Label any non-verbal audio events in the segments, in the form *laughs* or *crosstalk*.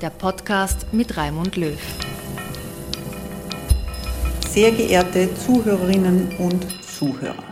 der Podcast mit Raimund Löw. Sehr geehrte Zuhörerinnen und Zuhörer.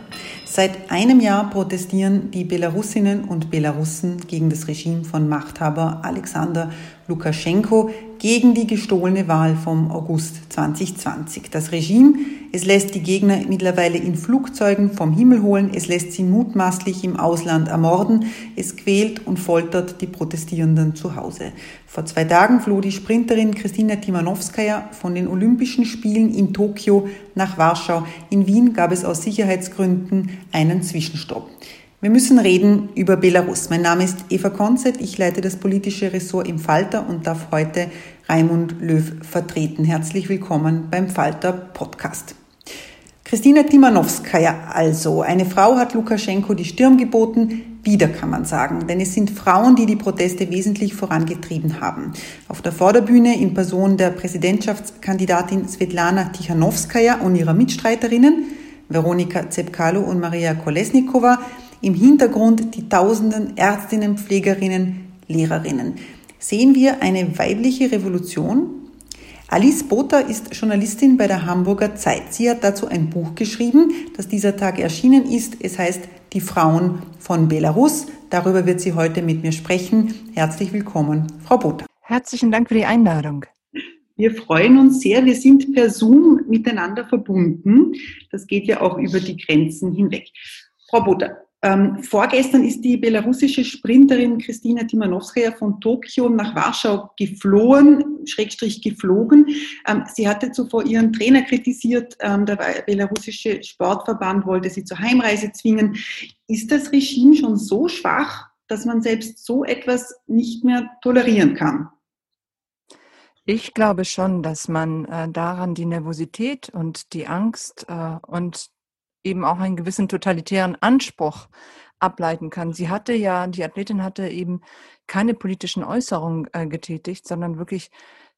Seit einem Jahr protestieren die Belarusinnen und Belarussen gegen das Regime von Machthaber Alexander Lukaschenko gegen die gestohlene Wahl vom August 2020. Das Regime, es lässt die Gegner mittlerweile in Flugzeugen vom Himmel holen, es lässt sie mutmaßlich im Ausland ermorden, es quält und foltert die Protestierenden zu Hause. Vor zwei Tagen floh die Sprinterin Kristina Timanowskaja von den Olympischen Spielen in Tokio nach Warschau. In Wien gab es aus Sicherheitsgründen einen Zwischenstopp. Wir müssen reden über Belarus. Mein Name ist Eva Konzett, ich leite das politische Ressort im Falter und darf heute Raimund Löw vertreten. Herzlich willkommen beim Falter Podcast. Christina Timanowskaja also. Eine Frau hat Lukaschenko die Stirn geboten. Wieder kann man sagen, denn es sind Frauen, die die Proteste wesentlich vorangetrieben haben. Auf der Vorderbühne in Person der Präsidentschaftskandidatin Svetlana Tichanowskaja und ihrer Mitstreiterinnen Veronika Zepkalo und Maria Kolesnikova im Hintergrund die tausenden Ärztinnen, Pflegerinnen, Lehrerinnen. Sehen wir eine weibliche Revolution? Alice Botha ist Journalistin bei der Hamburger Zeit. Sie hat dazu ein Buch geschrieben, das dieser Tag erschienen ist. Es heißt Die Frauen von Belarus. Darüber wird sie heute mit mir sprechen. Herzlich willkommen, Frau Botha. Herzlichen Dank für die Einladung. Wir freuen uns sehr. Wir sind per Zoom miteinander verbunden. Das geht ja auch über die Grenzen hinweg. Frau Botha, ähm, vorgestern ist die belarussische Sprinterin Kristina Timanowskaja von Tokio nach Warschau geflohen, Schrägstrich geflogen. Ähm, sie hatte zuvor ihren Trainer kritisiert. Ähm, der belarussische Sportverband wollte sie zur Heimreise zwingen. Ist das Regime schon so schwach, dass man selbst so etwas nicht mehr tolerieren kann? Ich glaube schon, dass man äh, daran die Nervosität und die Angst äh, und eben auch einen gewissen totalitären Anspruch ableiten kann. Sie hatte ja, die Athletin hatte eben keine politischen Äußerungen äh, getätigt, sondern wirklich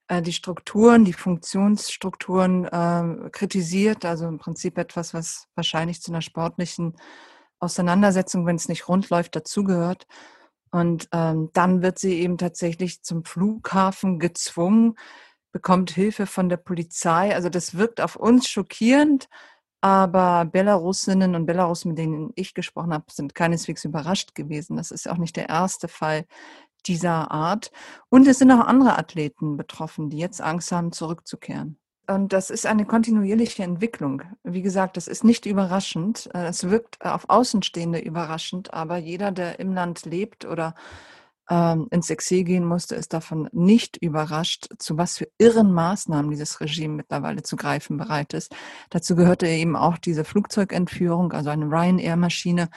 äh, die Strukturen, die Funktionsstrukturen äh, kritisiert. Also im Prinzip etwas, was wahrscheinlich zu einer sportlichen Auseinandersetzung, wenn es nicht rund läuft, dazugehört. Und ähm, dann wird sie eben tatsächlich zum Flughafen gezwungen, bekommt Hilfe von der Polizei. Also das wirkt auf uns schockierend, aber Belarusinnen und Belarus, mit denen ich gesprochen habe, sind keineswegs überrascht gewesen. Das ist auch nicht der erste Fall dieser Art. Und es sind auch andere Athleten betroffen, die jetzt Angst haben, zurückzukehren. Und das ist eine kontinuierliche Entwicklung. Wie gesagt, das ist nicht überraschend. Es wirkt auf Außenstehende überraschend, aber jeder, der im Land lebt oder ähm, ins Exil gehen musste, ist davon nicht überrascht, zu was für irren Maßnahmen dieses Regime mittlerweile zu greifen bereit ist. Dazu gehörte eben auch diese Flugzeugentführung, also eine Ryanair-Maschine,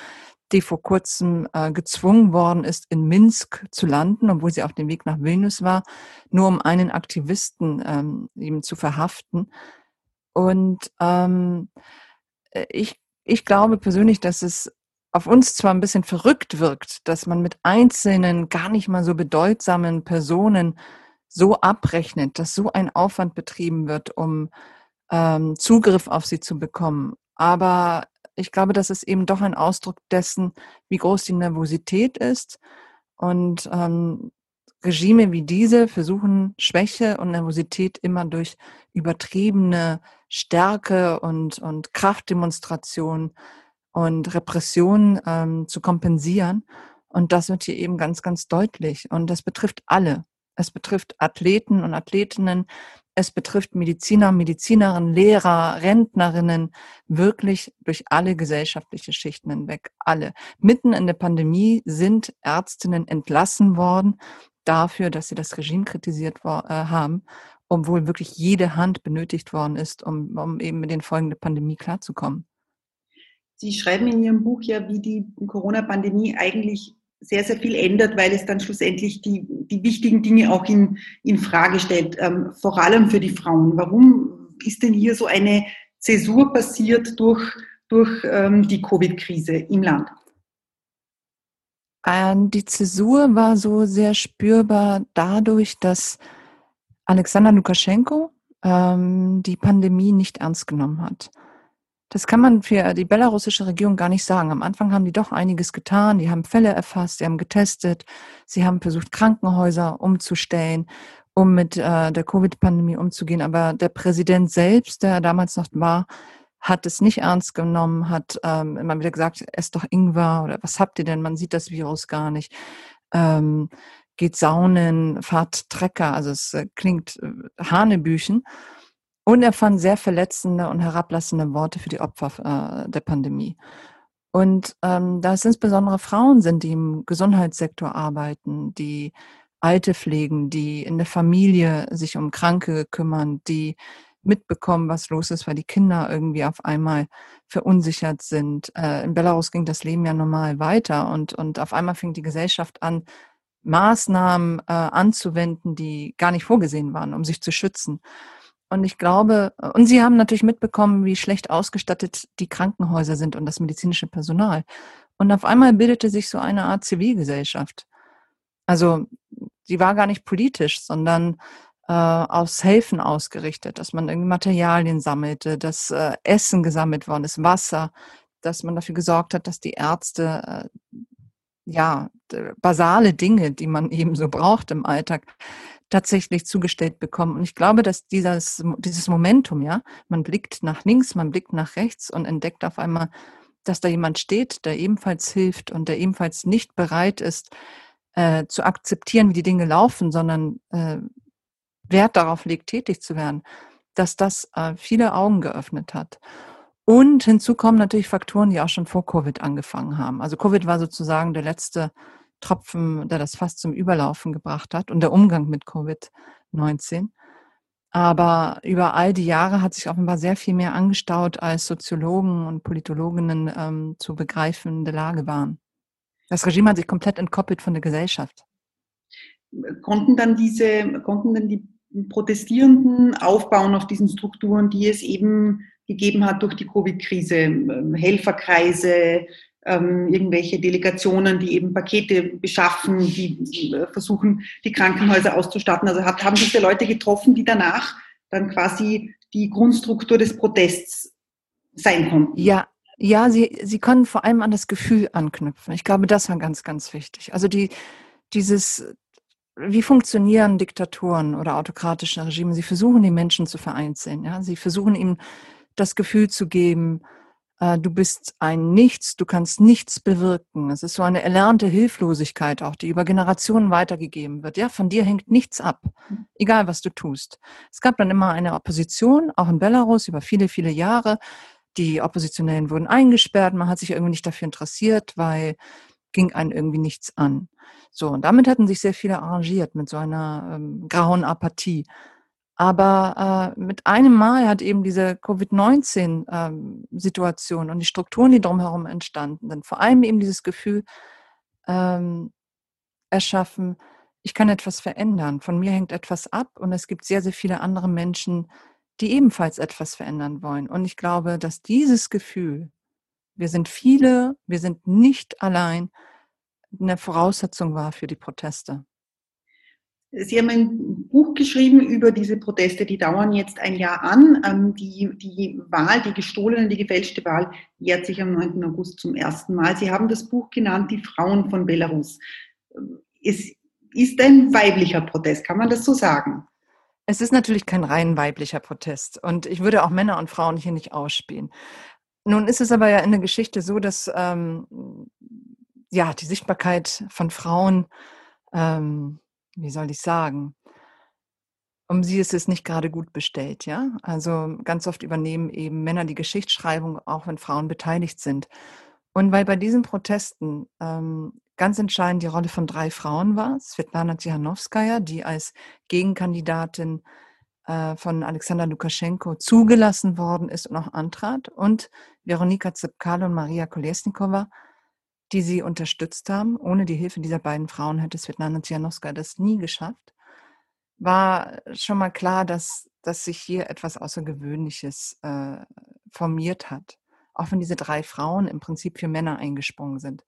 die vor kurzem äh, gezwungen worden ist, in Minsk zu landen, obwohl sie auf dem Weg nach Vilnius war, nur um einen Aktivisten ähm, eben zu verhaften. Und ähm, ich, ich glaube persönlich, dass es auf uns zwar ein bisschen verrückt wirkt, dass man mit einzelnen, gar nicht mal so bedeutsamen Personen so abrechnet, dass so ein Aufwand betrieben wird, um ähm, Zugriff auf sie zu bekommen. Aber ich glaube, das ist eben doch ein Ausdruck dessen, wie groß die Nervosität ist. Und ähm, Regime wie diese versuchen Schwäche und Nervosität immer durch übertriebene Stärke und, und Kraftdemonstration und Repression ähm, zu kompensieren. Und das wird hier eben ganz, ganz deutlich. Und das betrifft alle. Es betrifft Athleten und Athletinnen. Es betrifft Mediziner, Medizinerinnen, Lehrer, Rentnerinnen, wirklich durch alle gesellschaftliche Schichten hinweg, alle. Mitten in der Pandemie sind Ärztinnen entlassen worden dafür, dass sie das Regime kritisiert äh, haben, obwohl wirklich jede Hand benötigt worden ist, um, um eben mit den Folgen der Pandemie klarzukommen. Sie schreiben in Ihrem Buch ja, wie die Corona-Pandemie eigentlich sehr, sehr viel ändert, weil es dann schlussendlich die, die wichtigen Dinge auch in, in Frage stellt, ähm, vor allem für die Frauen. Warum ist denn hier so eine Zäsur passiert durch, durch ähm, die Covid-Krise im Land? Ähm, die Zäsur war so sehr spürbar dadurch, dass Alexander Lukaschenko ähm, die Pandemie nicht ernst genommen hat. Das kann man für die belarussische Regierung gar nicht sagen. Am Anfang haben die doch einiges getan. Die haben Fälle erfasst, sie haben getestet, sie haben versucht, Krankenhäuser umzustellen, um mit äh, der Covid-Pandemie umzugehen. Aber der Präsident selbst, der damals noch war, hat es nicht ernst genommen, hat ähm, immer wieder gesagt, esst doch Ingwer oder was habt ihr denn? Man sieht das Virus gar nicht. Ähm, geht saunen, fahrt Trecker, also es äh, klingt äh, Hanebüchen. Und er fand sehr verletzende und herablassende Worte für die Opfer äh, der Pandemie. Und ähm, da es insbesondere Frauen sind, die im Gesundheitssektor arbeiten, die Alte pflegen, die in der Familie sich um Kranke kümmern, die mitbekommen, was los ist, weil die Kinder irgendwie auf einmal verunsichert sind. Äh, in Belarus ging das Leben ja normal weiter und, und auf einmal fing die Gesellschaft an, Maßnahmen äh, anzuwenden, die gar nicht vorgesehen waren, um sich zu schützen. Und ich glaube, und Sie haben natürlich mitbekommen, wie schlecht ausgestattet die Krankenhäuser sind und das medizinische Personal. Und auf einmal bildete sich so eine Art Zivilgesellschaft. Also, die war gar nicht politisch, sondern äh, aufs Helfen ausgerichtet, dass man irgendwie Materialien sammelte, dass äh, Essen gesammelt worden ist, Wasser, dass man dafür gesorgt hat, dass die Ärzte äh, ja basale Dinge, die man *laughs* eben so braucht im Alltag, tatsächlich zugestellt bekommen. Und ich glaube, dass dieses, dieses Momentum, ja, man blickt nach links, man blickt nach rechts und entdeckt auf einmal, dass da jemand steht, der ebenfalls hilft und der ebenfalls nicht bereit ist, äh, zu akzeptieren, wie die Dinge laufen, sondern äh, Wert darauf legt, tätig zu werden, dass das äh, viele Augen geöffnet hat. Und hinzu kommen natürlich Faktoren, die auch schon vor Covid angefangen haben. Also Covid war sozusagen der letzte Tropfen, der das fast zum Überlaufen gebracht hat und der Umgang mit Covid-19. Aber über all die Jahre hat sich offenbar sehr viel mehr angestaut, als Soziologen und Politologinnen ähm, zu begreifende Lage waren. Das Regime hat sich komplett entkoppelt von der Gesellschaft. Konnten dann diese, konnten dann die Protestierenden aufbauen auf diesen Strukturen, die es eben gegeben hat durch die Covid-Krise, ähm, Helferkreise, ähm, irgendwelche Delegationen, die eben Pakete beschaffen, die äh, versuchen, die Krankenhäuser auszustatten. Also hat, haben diese Leute getroffen, die danach dann quasi die Grundstruktur des Protests sein konnten. Ja, ja, sie, sie können vor allem an das Gefühl anknüpfen. Ich glaube, das war ganz, ganz wichtig. Also die, dieses, wie funktionieren Diktaturen oder autokratische Regime? Sie versuchen, die Menschen zu vereinzeln. Ja? Sie versuchen ihnen das Gefühl zu geben, du bist ein Nichts, du kannst nichts bewirken. Es ist so eine erlernte Hilflosigkeit auch, die über Generationen weitergegeben wird. Ja, von dir hängt nichts ab, egal was du tust. Es gab dann immer eine Opposition, auch in Belarus über viele, viele Jahre. Die Oppositionellen wurden eingesperrt, man hat sich irgendwie nicht dafür interessiert, weil ging einen irgendwie nichts an. So, und damit hatten sich sehr viele arrangiert mit so einer ähm, grauen Apathie. Aber äh, mit einem Mal hat eben diese Covid-19-Situation ähm, und die Strukturen, die drumherum entstanden sind, vor allem eben dieses Gefühl ähm, erschaffen, ich kann etwas verändern, von mir hängt etwas ab und es gibt sehr, sehr viele andere Menschen, die ebenfalls etwas verändern wollen. Und ich glaube, dass dieses Gefühl, wir sind viele, wir sind nicht allein, eine Voraussetzung war für die Proteste. Sie haben ein Buch geschrieben über diese Proteste, die dauern jetzt ein Jahr an. Ähm, die, die Wahl, die gestohlene, die gefälschte Wahl jährt sich am 9. August zum ersten Mal. Sie haben das Buch genannt, Die Frauen von Belarus. Es ist ein weiblicher Protest, kann man das so sagen? Es ist natürlich kein rein weiblicher Protest und ich würde auch Männer und Frauen hier nicht ausspielen. Nun ist es aber ja in der Geschichte so, dass ähm, ja die Sichtbarkeit von Frauen, ähm, wie soll ich sagen, um sie ist es nicht gerade gut bestellt, ja. Also ganz oft übernehmen eben Männer die Geschichtsschreibung, auch wenn Frauen beteiligt sind. Und weil bei diesen Protesten ähm, ganz entscheidend die Rolle von drei Frauen war. Svetlana Tsihanowskaja, die als Gegenkandidatin äh, von Alexander Lukaschenko zugelassen worden ist und auch antrat. Und Veronika Zepkal und Maria Kolesnikova, die sie unterstützt haben. Ohne die Hilfe dieser beiden Frauen hätte Svetlana Tsihanowskaja das nie geschafft. War schon mal klar, dass, dass sich hier etwas Außergewöhnliches äh, formiert hat. Auch wenn diese drei Frauen im Prinzip für Männer eingesprungen sind.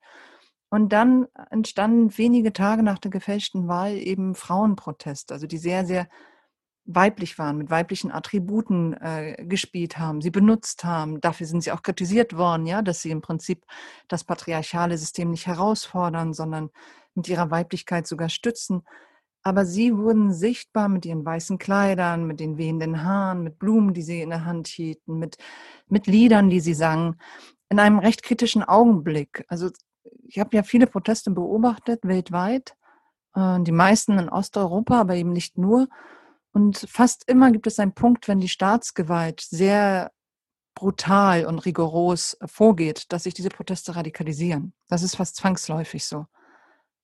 Und dann entstanden wenige Tage nach der gefälschten Wahl eben Frauenproteste, also die sehr, sehr weiblich waren, mit weiblichen Attributen äh, gespielt haben, sie benutzt haben. Dafür sind sie auch kritisiert worden, ja, dass sie im Prinzip das patriarchale System nicht herausfordern, sondern mit ihrer Weiblichkeit sogar stützen. Aber sie wurden sichtbar mit ihren weißen Kleidern, mit den wehenden Haaren, mit Blumen, die sie in der Hand hielten, mit, mit Liedern, die sie sangen, in einem recht kritischen Augenblick. Also ich habe ja viele Proteste beobachtet weltweit, äh, die meisten in Osteuropa, aber eben nicht nur. Und fast immer gibt es einen Punkt, wenn die Staatsgewalt sehr brutal und rigoros vorgeht, dass sich diese Proteste radikalisieren. Das ist fast zwangsläufig so.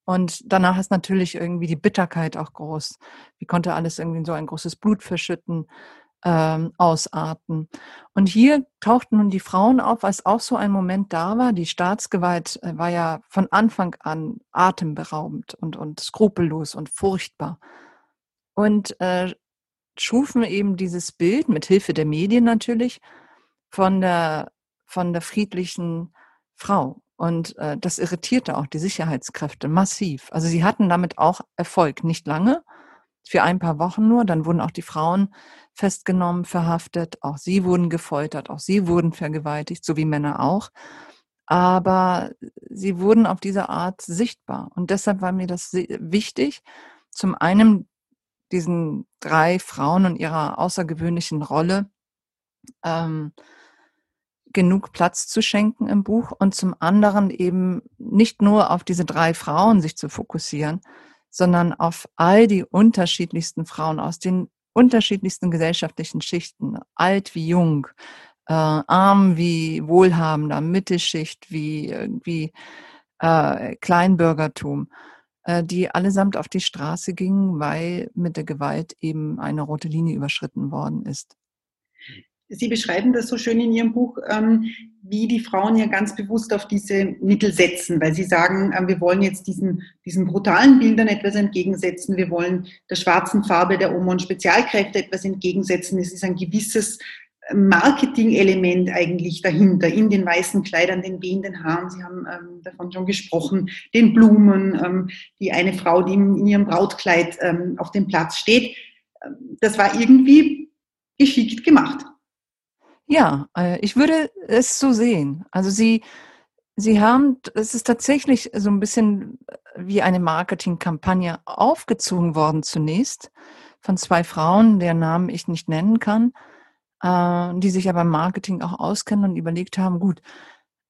Und danach ist natürlich irgendwie die Bitterkeit auch groß. Wie konnte alles irgendwie so ein großes Blut verschütten? ähm, ausarten. Und hier tauchten nun die Frauen auf, als auch so ein Moment da war. Die Staatsgewalt äh, war ja von Anfang an atemberaubend und, und skrupellos und furchtbar. Und äh, schufen eben dieses Bild, mit Hilfe der Medien natürlich, von der, von der friedlichen Frau. Und äh, das irritierte auch die Sicherheitskräfte massiv. Also sie hatten damit auch Erfolg, nicht lange, für ein paar Wochen nur. Dann wurden auch die Frauen festgenommen, verhaftet. Auch sie wurden gefoltert, auch sie wurden vergewaltigt, so wie Männer auch. Aber sie wurden auf diese Art sichtbar. Und deshalb war mir das wichtig, zum einen diesen drei Frauen und ihrer außergewöhnlichen Rolle ähm, genug Platz zu schenken im Buch und zum anderen eben nicht nur auf diese drei Frauen sich zu fokussieren, sondern auf all die unterschiedlichsten Frauen aus den unterschiedlichsten gesellschaftlichen Schichten, alt wie jung, äh, arm wie wohlhabender, Mittelschicht wie irgendwie äh, Kleinbürgertum, äh, die allesamt auf die Straße gingen, weil mit der Gewalt eben eine rote Linie überschritten worden ist. Sie beschreiben das so schön in Ihrem Buch, ähm, wie die Frauen ja ganz bewusst auf diese Mittel setzen, weil sie sagen, ähm, wir wollen jetzt diesen, diesen brutalen Bildern etwas entgegensetzen, wir wollen der schwarzen Farbe der Oma und Spezialkräfte etwas entgegensetzen. Es ist ein gewisses Marketing-Element eigentlich dahinter, in den weißen Kleidern, den wehenden Haaren, Sie haben ähm, davon schon gesprochen, den Blumen, ähm, die eine Frau, die in, in ihrem Brautkleid ähm, auf dem Platz steht. Das war irgendwie geschickt gemacht. Ja, äh, ich würde es so sehen. Also sie, sie haben, es ist tatsächlich so ein bisschen wie eine Marketingkampagne aufgezogen worden zunächst von zwei Frauen, deren Namen ich nicht nennen kann, äh, die sich aber im Marketing auch auskennen und überlegt haben, gut,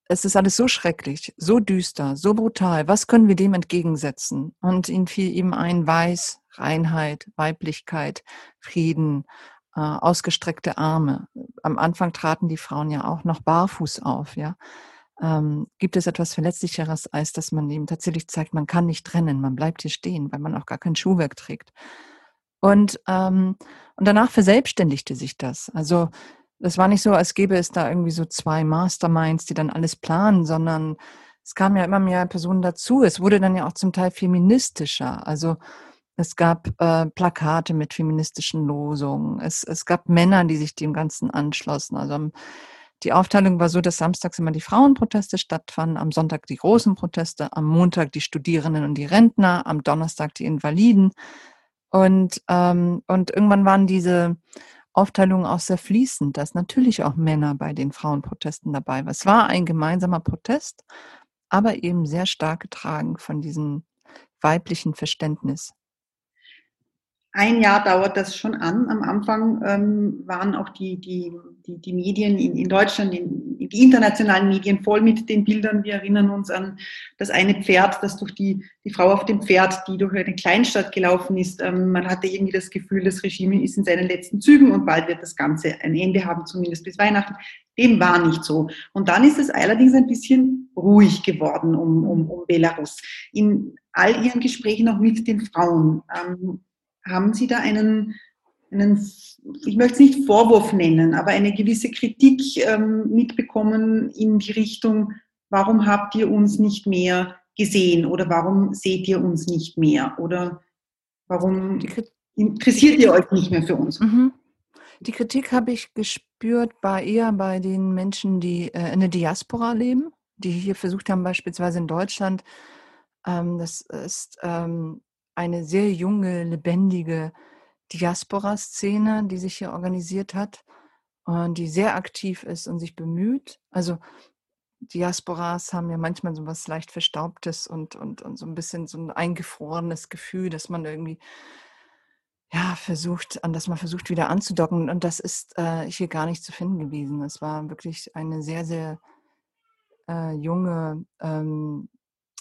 es ist alles so schrecklich, so düster, so brutal. Was können wir dem entgegensetzen? Und ihnen fiel eben ein Weiß, Reinheit, Weiblichkeit, Frieden, äh, ausgestreckte Arme. Am Anfang traten die Frauen ja auch noch barfuß auf, ja. ähm, gibt es etwas Verletzlicheres, als dass man eben tatsächlich zeigt, man kann nicht trennen, man bleibt hier stehen, weil man auch gar kein Schuhwerk trägt. Und, ähm, und danach verselbstständigte sich das. Also das war nicht so, als gäbe es da irgendwie so zwei Masterminds, die dann alles planen, sondern es kamen ja immer mehr Personen dazu. Es wurde dann ja auch zum Teil feministischer. Also es gab äh, Plakate mit feministischen Losungen. Es, es gab Männer, die sich dem Ganzen anschlossen. Also die Aufteilung war so, dass samstags immer die Frauenproteste stattfanden, am Sonntag die großen Proteste, am Montag die Studierenden und die Rentner, am Donnerstag die Invaliden. Und, ähm, und irgendwann waren diese Aufteilungen auch sehr fließend, dass natürlich auch Männer bei den Frauenprotesten dabei waren. Es war ein gemeinsamer Protest, aber eben sehr stark getragen von diesem weiblichen Verständnis. Ein Jahr dauert das schon an. Am Anfang ähm, waren auch die, die, die, die Medien in, in Deutschland, in, die internationalen Medien voll mit den Bildern. Wir erinnern uns an das eine Pferd, das durch die, die Frau auf dem Pferd, die durch eine Kleinstadt gelaufen ist. Ähm, man hatte irgendwie das Gefühl, das Regime ist in seinen letzten Zügen und bald wird das Ganze ein Ende haben, zumindest bis Weihnachten. Dem war nicht so. Und dann ist es allerdings ein bisschen ruhig geworden um, um, um Belarus. In all ihren Gesprächen auch mit den Frauen. Ähm, haben Sie da einen, einen ich möchte es nicht Vorwurf nennen, aber eine gewisse Kritik ähm, mitbekommen in die Richtung, warum habt ihr uns nicht mehr gesehen oder warum seht ihr uns nicht mehr oder warum interessiert ihr euch nicht mehr für uns? Mhm. Die Kritik habe ich gespürt bei eher bei den Menschen, die äh, in der Diaspora leben, die hier versucht haben, beispielsweise in Deutschland, ähm, das ist ähm, eine sehr junge, lebendige Diaspora-Szene, die sich hier organisiert hat und die sehr aktiv ist und sich bemüht. Also Diasporas haben ja manchmal so was leicht Verstaubtes und, und, und so ein bisschen so ein eingefrorenes Gefühl, dass man irgendwie ja, versucht, an das man versucht wieder anzudocken. Und das ist äh, hier gar nicht zu finden gewesen. Es war wirklich eine sehr, sehr äh, junge, ähm,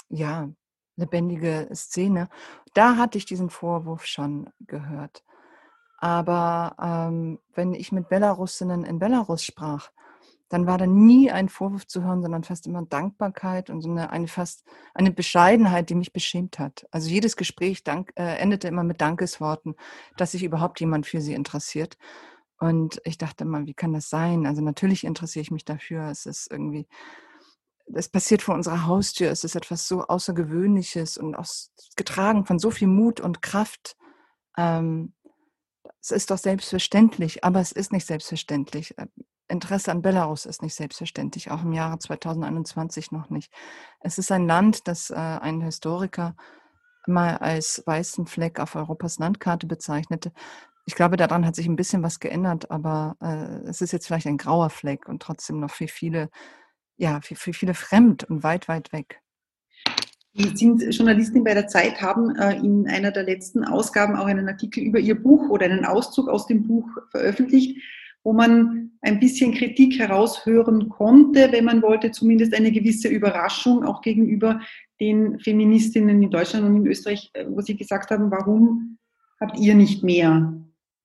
ja, lebendige Szene. Da hatte ich diesen Vorwurf schon gehört. Aber ähm, wenn ich mit Belarusinnen in Belarus sprach, dann war da nie ein Vorwurf zu hören, sondern fast immer Dankbarkeit und so eine, eine fast eine Bescheidenheit, die mich beschämt hat. Also jedes Gespräch dank, äh, endete immer mit Dankesworten, dass sich überhaupt jemand für sie interessiert. Und ich dachte immer, wie kann das sein? Also natürlich interessiere ich mich dafür. Es ist irgendwie es passiert vor unserer Haustür, es ist etwas so Außergewöhnliches und aus, getragen von so viel Mut und Kraft. Ähm, es ist doch selbstverständlich, aber es ist nicht selbstverständlich. Äh, Interesse an Belarus ist nicht selbstverständlich, auch im Jahre 2021 noch nicht. Es ist ein Land, das äh, ein Historiker mal als weißen Fleck auf Europas Landkarte bezeichnete. Ich glaube, daran hat sich ein bisschen was geändert, aber äh, es ist jetzt vielleicht ein grauer Fleck und trotzdem noch für viele ja, für, für viele fremd und weit, weit weg. Sie sind Journalistin bei der Zeit, haben äh, in einer der letzten Ausgaben auch einen Artikel über Ihr Buch oder einen Auszug aus dem Buch veröffentlicht, wo man ein bisschen Kritik heraushören konnte, wenn man wollte, zumindest eine gewisse Überraschung auch gegenüber den Feministinnen in Deutschland und in Österreich, äh, wo sie gesagt haben, warum habt ihr nicht mehr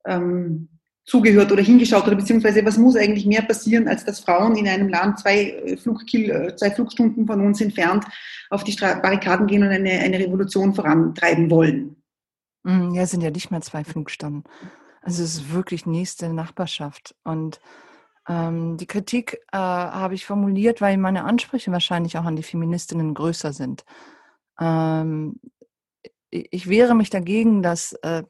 ähm, zugehört oder hingeschaut oder beziehungsweise was muss eigentlich mehr passieren, als dass Frauen in einem Land zwei, äh, Flugkil äh, zwei Flugstunden von uns entfernt auf die Barrikaden gehen und eine, eine Revolution vorantreiben wollen. Mm, ja, sind ja nicht mehr zwei Flugstunden. Also es ist wirklich nächste Nachbarschaft. Und ähm, die Kritik äh, habe ich formuliert, weil meine Ansprüche wahrscheinlich auch an die Feministinnen größer sind. Ähm, ich wehre mich dagegen, dass äh,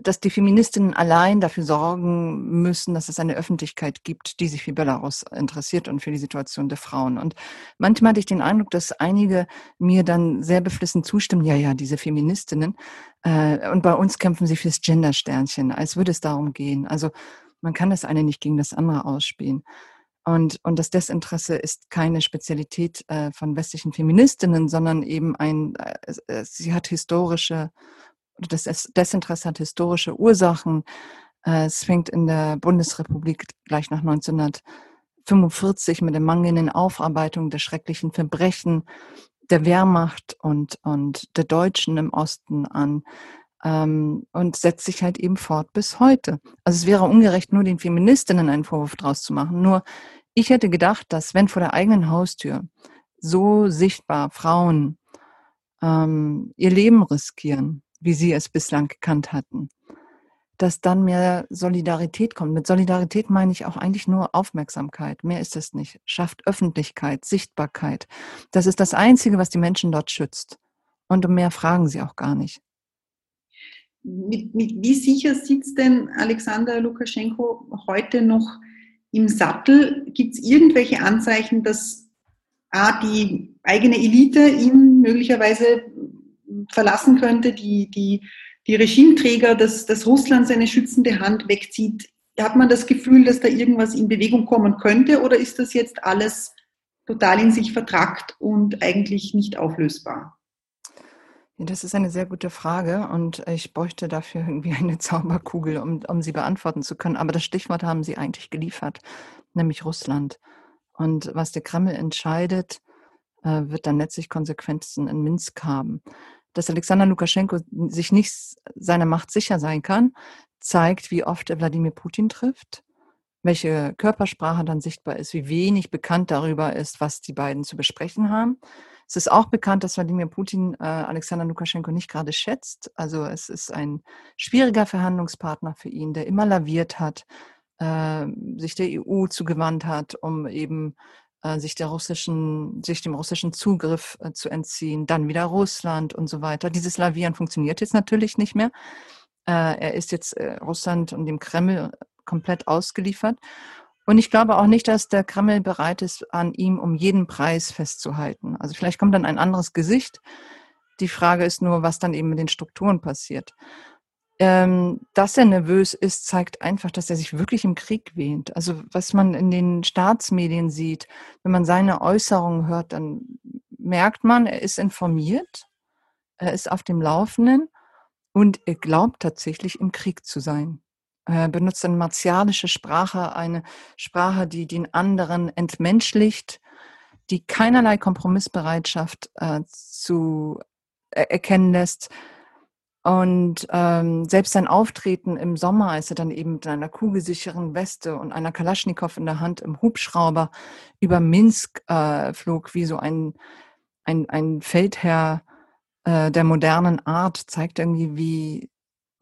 dass die Feministinnen allein dafür sorgen müssen, dass es eine Öffentlichkeit gibt, die sich für Belarus interessiert und für die Situation der Frauen. Und manchmal hatte ich den Eindruck, dass einige mir dann sehr beflissen zustimmen, ja, ja, diese Feministinnen. Äh, und bei uns kämpfen sie fürs Gendersternchen, als würde es darum gehen. Also man kann das eine nicht gegen das andere ausspielen. Und, und das Desinteresse ist keine Spezialität äh, von westlichen Feministinnen, sondern eben ein, äh, sie hat historische das Desinteresse hat historische Ursachen. Äh, es fängt in der Bundesrepublik gleich nach 1945 mit der mangelnden Aufarbeitung der schrecklichen Verbrechen der Wehrmacht und, und der Deutschen im Osten an ähm, und setzt sich halt eben fort bis heute. Also es wäre ungerecht, nur den Feministinnen einen Vorwurf draus zu machen. Nur Ich hätte gedacht, dass wenn vor der eigenen Haustür so sichtbar Frauen ähm, ihr Leben riskieren, wie sie es bislang gekannt hatten, dass dann mehr Solidarität kommt. Mit Solidarität meine ich auch eigentlich nur Aufmerksamkeit. Mehr ist es nicht. Schafft Öffentlichkeit, Sichtbarkeit. Das ist das Einzige, was die Menschen dort schützt. Und um mehr fragen sie auch gar nicht. Mit, mit, wie sicher sitzt denn Alexander Lukaschenko heute noch im Sattel? Gibt es irgendwelche Anzeichen, dass A, die eigene Elite ihn möglicherweise verlassen könnte, die, die, die Regimeträger, dass, dass Russland seine schützende Hand wegzieht? Hat man das Gefühl, dass da irgendwas in Bewegung kommen könnte oder ist das jetzt alles total in sich vertrackt und eigentlich nicht auflösbar? Das ist eine sehr gute Frage und ich bräuchte dafür irgendwie eine Zauberkugel, um, um sie beantworten zu können. Aber das Stichwort haben Sie eigentlich geliefert, nämlich Russland. Und was der Kreml entscheidet, äh, wird dann letztlich Konsequenzen in Minsk haben. Dass Alexander Lukaschenko sich nicht seiner Macht sicher sein kann, zeigt, wie oft er Wladimir Putin trifft, welche Körpersprache dann sichtbar ist, wie wenig bekannt darüber ist, was die beiden zu besprechen haben. Es ist auch bekannt, dass Wladimir Putin äh, Alexander Lukaschenko nicht gerade schätzt. Also es ist ein schwieriger Verhandlungspartner für ihn, der immer laviert hat, äh, sich der EU zugewandt hat, um eben sich der russischen, sich dem russischen Zugriff äh, zu entziehen, dann wieder Russland und so weiter. Dieses Lavieren funktioniert jetzt natürlich nicht mehr. Äh, er ist jetzt äh, Russland und dem Kreml komplett ausgeliefert. Und ich glaube auch nicht, dass der Kreml bereit ist, an ihm um jeden Preis festzuhalten. Also vielleicht kommt dann ein anderes Gesicht. Die Frage ist nur, was dann eben mit den Strukturen passiert. Ähm, dass er nervös ist, zeigt einfach, dass er sich wirklich im Krieg wähnt. Also was man in den Staatsmedien sieht, wenn man seine Äußerungen hört, dann merkt man, er ist informiert, er ist auf dem Laufenden und er glaubt tatsächlich im Krieg zu sein. Er benutzt eine martialische Sprache, eine Sprache, die den anderen entmenschlicht, die keinerlei Kompromissbereitschaft äh, zu er erkennen lässt. Und ähm, selbst sein Auftreten im Sommer, als er dann eben mit einer kugelsicheren Weste und einer Kalaschnikow in der Hand im Hubschrauber über Minsk äh, flog, wie so ein, ein, ein Feldherr äh, der modernen Art, zeigt irgendwie, wie,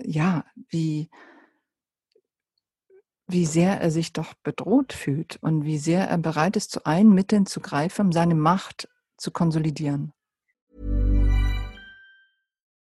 ja, wie, wie sehr er sich doch bedroht fühlt und wie sehr er bereit ist, zu allen Mitteln zu greifen, um seine Macht zu konsolidieren.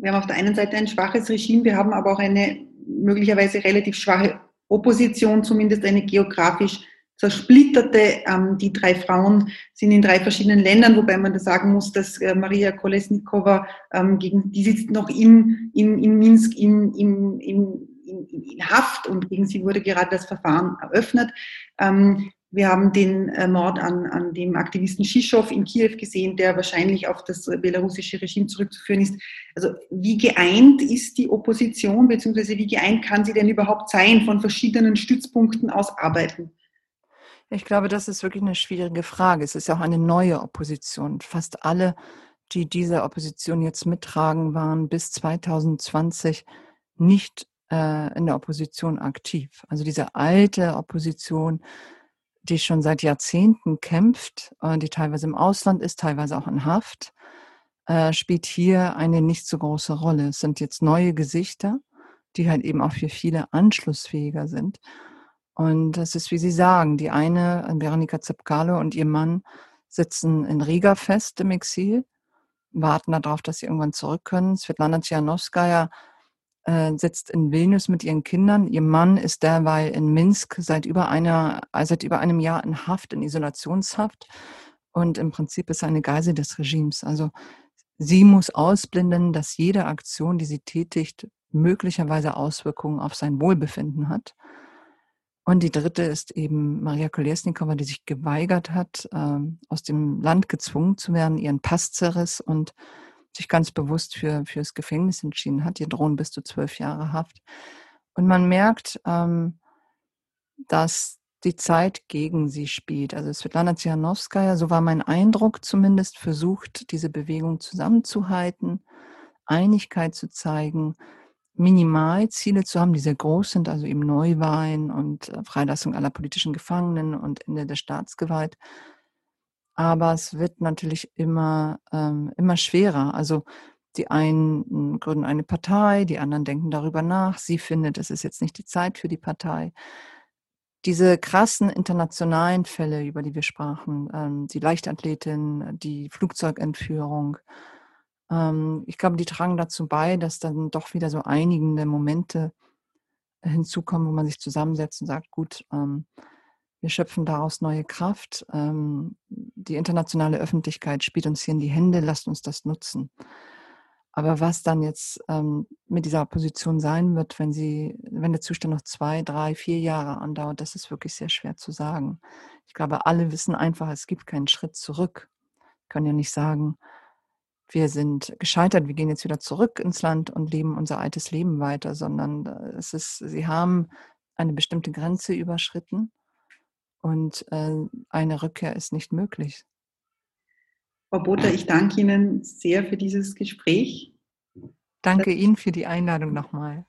Wir haben auf der einen Seite ein schwaches Regime, wir haben aber auch eine möglicherweise relativ schwache Opposition, zumindest eine geografisch zersplitterte. Ähm, die drei Frauen sind in drei verschiedenen Ländern, wobei man da sagen muss, dass äh, Maria Kolesnikova, ähm, gegen, die sitzt noch in, in, in Minsk in, in, in, in, Haft und gegen sie wurde gerade das Verfahren eröffnet. Wir haben den äh, Mord an, an dem Aktivisten Shishow in Kiew gesehen, der wahrscheinlich auf das belarussische Regime zurückzuführen ist. Also wie geeint ist die Opposition, beziehungsweise wie geeint kann sie denn überhaupt sein, von verschiedenen Stützpunkten aus arbeiten? Ich glaube, das ist wirklich eine schwierige Frage. Es ist ja auch eine neue Opposition. Fast alle, die diese Opposition jetzt mittragen, waren bis 2020 nicht äh, in der Opposition aktiv. Also diese alte Opposition, die schon seit Jahrzehnten kämpft, äh, die teilweise im Ausland ist, teilweise auch in Haft, äh, spielt hier eine nicht so große Rolle. Es sind jetzt neue Gesichter, die halt eben auch für viele anschlussfähiger sind. Und das ist, wie Sie sagen, die eine, Veronika Zepkalo und ihr Mann, sitzen in Riga fest im Exil, warten darauf, dass sie irgendwann zurück können. Svetlana Tjanowskaja äh, sitzt in Vilnius mit ihren Kindern. Ihr Mann ist derweil in Minsk seit über, einer, äh, seit über einem Jahr in Haft, in Isolationshaft. Und im Prinzip ist er eine Geisel des Regimes. Also sie muss ausblenden, dass jede Aktion, die sie tätigt, möglicherweise Auswirkungen auf sein Wohlbefinden hat. Und die dritte ist eben Maria Kolesnikova, die sich geweigert hat, ähm, aus dem Land gezwungen zu werden, ihren Pass zerriss und sich ganz bewusst für fürs Gefängnis entschieden hat. Ihr drohen bis zu zwölf Jahre Haft. Und man merkt, ähm, dass die Zeit gegen sie spielt. Also Svetlana Tsihanowskaja, so war mein Eindruck zumindest, versucht, diese Bewegung zusammenzuhalten, Einigkeit zu zeigen, Minimalziele zu haben, die sehr groß sind, also eben Neuwahlen und äh, Freilassung aller politischen Gefangenen und Ende der Staatsgewalt. Aber es wird natürlich immer, ähm, immer schwerer. Also die einen gründen eine Partei, die anderen denken darüber nach. Sie findet, es ist jetzt nicht die Zeit für die Partei. Diese krassen internationalen Fälle, über die wir sprachen, ähm, die Leichtathletin, die Flugzeugentführung, ähm, ich glaube, die tragen dazu bei, dass dann doch wieder so einigende Momente hinzukommen, wo man sich zusammensetzt und sagt, gut, ähm, wir schöpfen daraus neue Kraft. Ähm, die internationale Öffentlichkeit spielt uns hier in die Hände, lasst uns das nutzen. Aber was dann jetzt ähm, mit dieser Position sein wird, wenn sie, wenn der Zustand noch zwei, drei, vier Jahre andauert, das ist wirklich sehr schwer zu sagen. Ich glaube, alle wissen einfach, es gibt keinen Schritt zurück. Wir können ja nicht sagen, wir sind gescheitert, wir gehen jetzt wieder zurück ins Land und leben unser altes Leben weiter, sondern äh, es ist, sie haben eine bestimmte Grenze überschritten und äh, eine Rückkehr ist nicht möglich. Frau Botha, ich danke Ihnen sehr für dieses Gespräch. Danke Ihnen für die Einladung nochmal.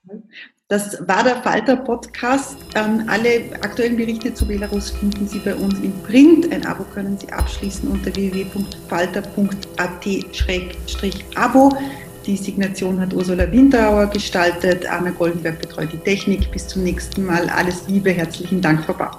Das war der Falter-Podcast. Ähm, alle aktuellen Berichte zu Belarus finden Sie bei uns im Print. Ein Abo können Sie abschließen unter www.falter.at-abo. Die Signation hat Ursula Winterauer gestaltet. Anna Goldenberg betreut die Technik. Bis zum nächsten Mal. Alles Liebe. Herzlichen Dank, Frau Bauer.